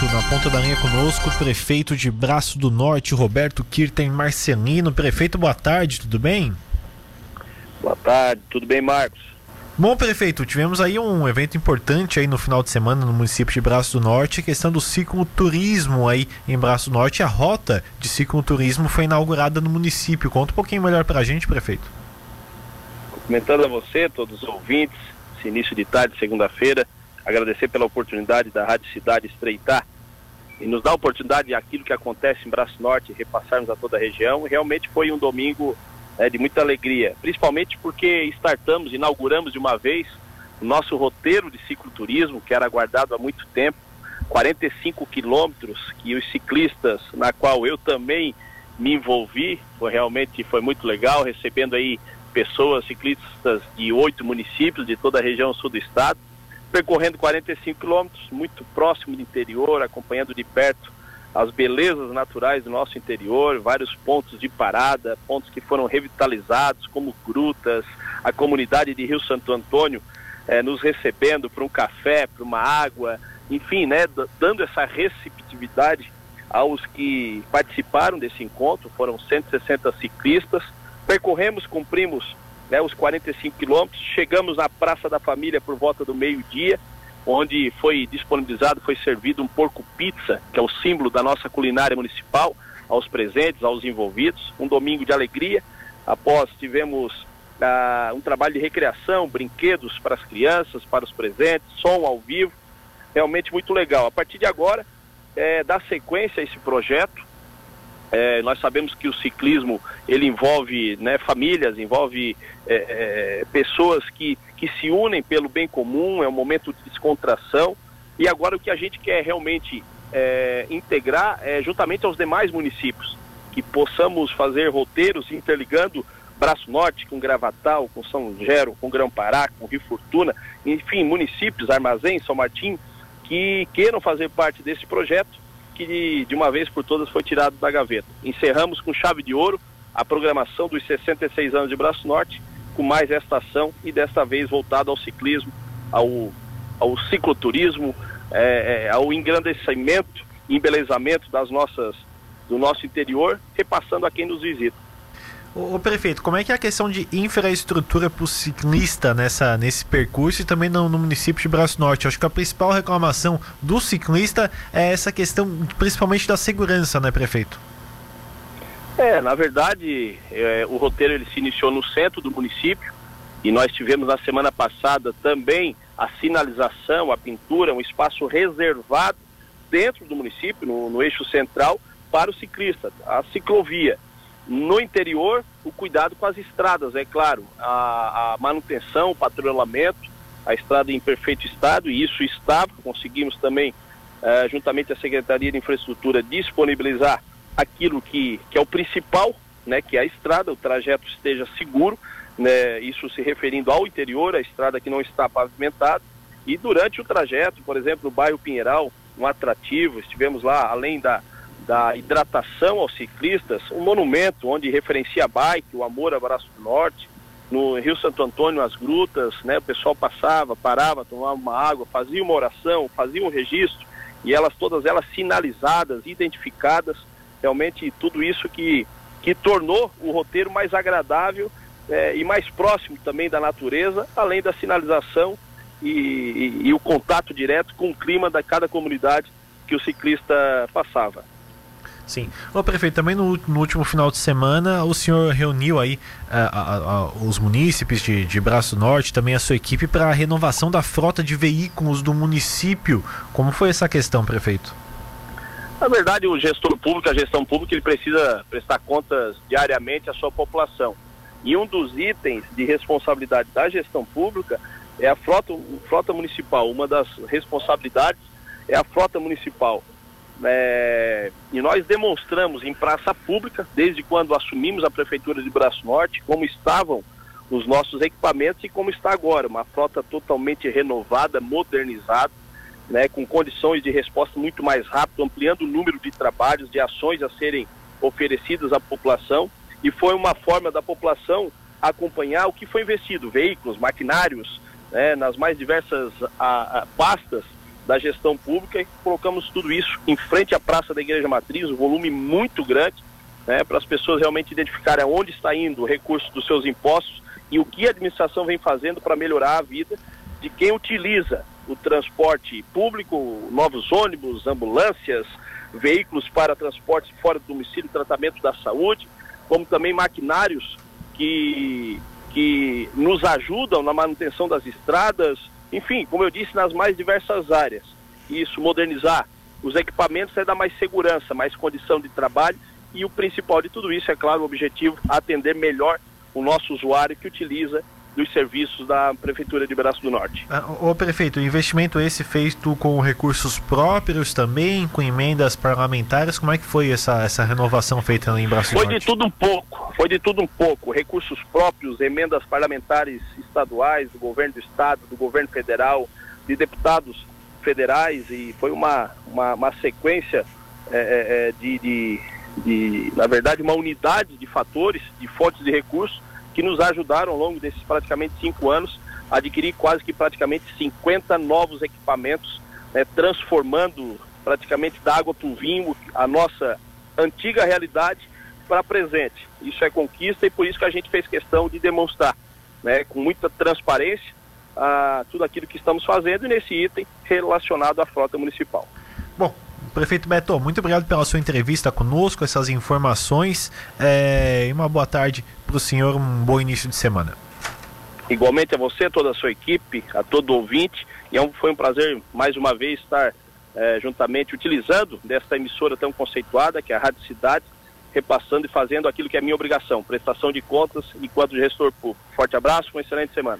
prefeito. Na ponta da linha conosco, prefeito de Braço do Norte, Roberto Kirten Marcelino. Prefeito, boa tarde, tudo bem? Boa tarde, tudo bem, Marcos? Bom, prefeito, tivemos aí um evento importante aí no final de semana no município de Braço do Norte, a questão do cicloturismo aí em Braço do Norte. A rota de cicloturismo foi inaugurada no município. Conta um pouquinho melhor pra gente, prefeito. Cumprimentando a você, todos os ouvintes, esse início de tarde, segunda-feira, agradecer pela oportunidade da Rádio Cidade estreitar e nos dar a oportunidade de aquilo que acontece em Braço Norte repassarmos a toda a região. Realmente foi um domingo é, de muita alegria, principalmente porque startamos, inauguramos de uma vez o nosso roteiro de cicloturismo, que era aguardado há muito tempo, 45 quilômetros, que os ciclistas, na qual eu também me envolvi, foi realmente foi muito legal, recebendo aí pessoas, ciclistas de oito municípios de toda a região sul do estado, percorrendo 45 quilômetros, muito próximo do interior, acompanhando de perto as belezas naturais do nosso interior, vários pontos de parada, pontos que foram revitalizados, como grutas, a comunidade de Rio Santo Antônio eh, nos recebendo para um café, para uma água, enfim, né, dando essa receptividade aos que participaram desse encontro, foram 160 ciclistas, percorremos, cumprimos né, os 45 quilômetros, chegamos na Praça da Família por volta do meio-dia, onde foi disponibilizado, foi servido um porco pizza, que é o símbolo da nossa culinária municipal, aos presentes, aos envolvidos. Um domingo de alegria. Após tivemos ah, um trabalho de recreação, brinquedos para as crianças, para os presentes, som ao vivo. Realmente muito legal. A partir de agora, é, dá sequência a esse projeto. É, nós sabemos que o ciclismo ele envolve né, famílias, envolve é, é, pessoas que, que se unem pelo bem comum, é um momento de descontração. E agora o que a gente quer realmente é, integrar é juntamente aos demais municípios, que possamos fazer roteiros interligando Braço Norte com Gravatal, com São Gero, com Grão Pará, com Rio Fortuna, enfim, municípios, Armazém, São Martim, que queiram fazer parte desse projeto que de uma vez por todas foi tirado da gaveta. Encerramos com chave de ouro a programação dos 66 anos de Braço Norte, com mais esta ação e desta vez voltado ao ciclismo, ao, ao cicloturismo, é, é, ao engrandecimento e embelezamento das nossas, do nosso interior, repassando a quem nos visita. O, prefeito, como é que é a questão de infraestrutura para o ciclista nessa, nesse percurso e também no, no, município de Braço Norte? Acho que a principal reclamação do ciclista é essa questão, principalmente da segurança, né, prefeito? É, na verdade, é, o roteiro ele se iniciou no centro do município e nós tivemos na semana passada também a sinalização, a pintura, um espaço reservado dentro do município, no, no eixo central, para o ciclista, a ciclovia. No interior, o cuidado com as estradas, é claro, a, a manutenção, o patrulhamento, a estrada em perfeito estado, e isso está, conseguimos também, eh, juntamente à Secretaria de Infraestrutura, disponibilizar aquilo que, que é o principal, né, que é a estrada, o trajeto esteja seguro, né, isso se referindo ao interior, a estrada que não está pavimentada, e durante o trajeto, por exemplo, no bairro Pinheiral, um atrativo, estivemos lá, além da, da hidratação aos ciclistas, um monumento onde referencia a bike, o amor abraço do norte, no Rio Santo Antônio, as grutas, né, o pessoal passava, parava, tomava uma água, fazia uma oração, fazia um registro, e elas todas elas sinalizadas, identificadas, realmente tudo isso que, que tornou o roteiro mais agradável é, e mais próximo também da natureza, além da sinalização e, e, e o contato direto com o clima da cada comunidade que o ciclista passava. Sim. Ô prefeito, também no, no, último final de semana o senhor reuniu aí uh, os munícipes de, de Braço Norte, também a sua equipe, para a renovação da frota de veículos do município. Como foi essa questão, prefeito? Na verdade, o gestor público, a gestão pública, ele precisa prestar contas diariamente à sua população. E um dos itens de responsabilidade da gestão pública é a frota, frota municipal. Uma das responsabilidades é a frota municipal. É, e nós demonstramos em praça pública, desde quando assumimos a Prefeitura de Braço Norte, como estavam os nossos equipamentos e como está agora, uma frota totalmente renovada, modernizada, né, com condições de resposta muito mais rápido, ampliando o número de trabalhos, de ações a serem oferecidas à população, e foi uma forma da população acompanhar o que foi investido, veículos, maquinários, né, nas mais diversas a, a, pastas da gestão pública e colocamos tudo isso em frente à Praça da Igreja Matriz, um volume muito grande, né, para as pessoas realmente identificarem aonde está indo o recurso dos seus impostos e o que a administração vem fazendo para melhorar a vida de quem utiliza o transporte público, novos ônibus, ambulâncias, veículos para transporte fora do domicílio, tratamento da saúde, como também maquinários que, que nos ajudam na manutenção das estradas, enfim, como eu disse, nas mais diversas áreas. Isso, modernizar os equipamentos é dar mais segurança, mais condição de trabalho e o principal de tudo isso, é claro, o objetivo, atender melhor o nosso usuário que utiliza dos serviços da Prefeitura de Braço do Norte. O ah, prefeito, o investimento esse feito com recursos próprios também, com emendas parlamentares, como é que foi essa, essa renovação feita em Braço foi do Norte? Foi de tudo um pouco, foi de tudo um pouco, recursos próprios, emendas parlamentares estaduais, do governo do estado, do governo federal, de deputados federais e foi uma, uma, uma sequência é, é, é de, de, de, na verdade, uma unidade de fatores, de fontes de recursos que nos ajudaram ao longo desses praticamente cinco anos a adquirir quase que praticamente 50 novos equipamentos, né, transformando praticamente da água para o vinho a nossa antiga realidade para presente. Isso é conquista e por isso que a gente fez questão de demonstrar, né, com muita transparência, a, tudo aquilo que estamos fazendo nesse item relacionado à frota municipal. Bom, Prefeito Beto, muito obrigado pela sua entrevista conosco, essas informações é, e uma boa tarde para o senhor, um bom início de semana. Igualmente a você, toda a sua equipe, a todo ouvinte, e é foi um prazer mais uma vez estar é, juntamente utilizando desta emissora tão conceituada, que é a Rádio Cidade, repassando e fazendo aquilo que é minha obrigação, prestação de contas enquanto gestor público. Forte abraço, uma excelente semana.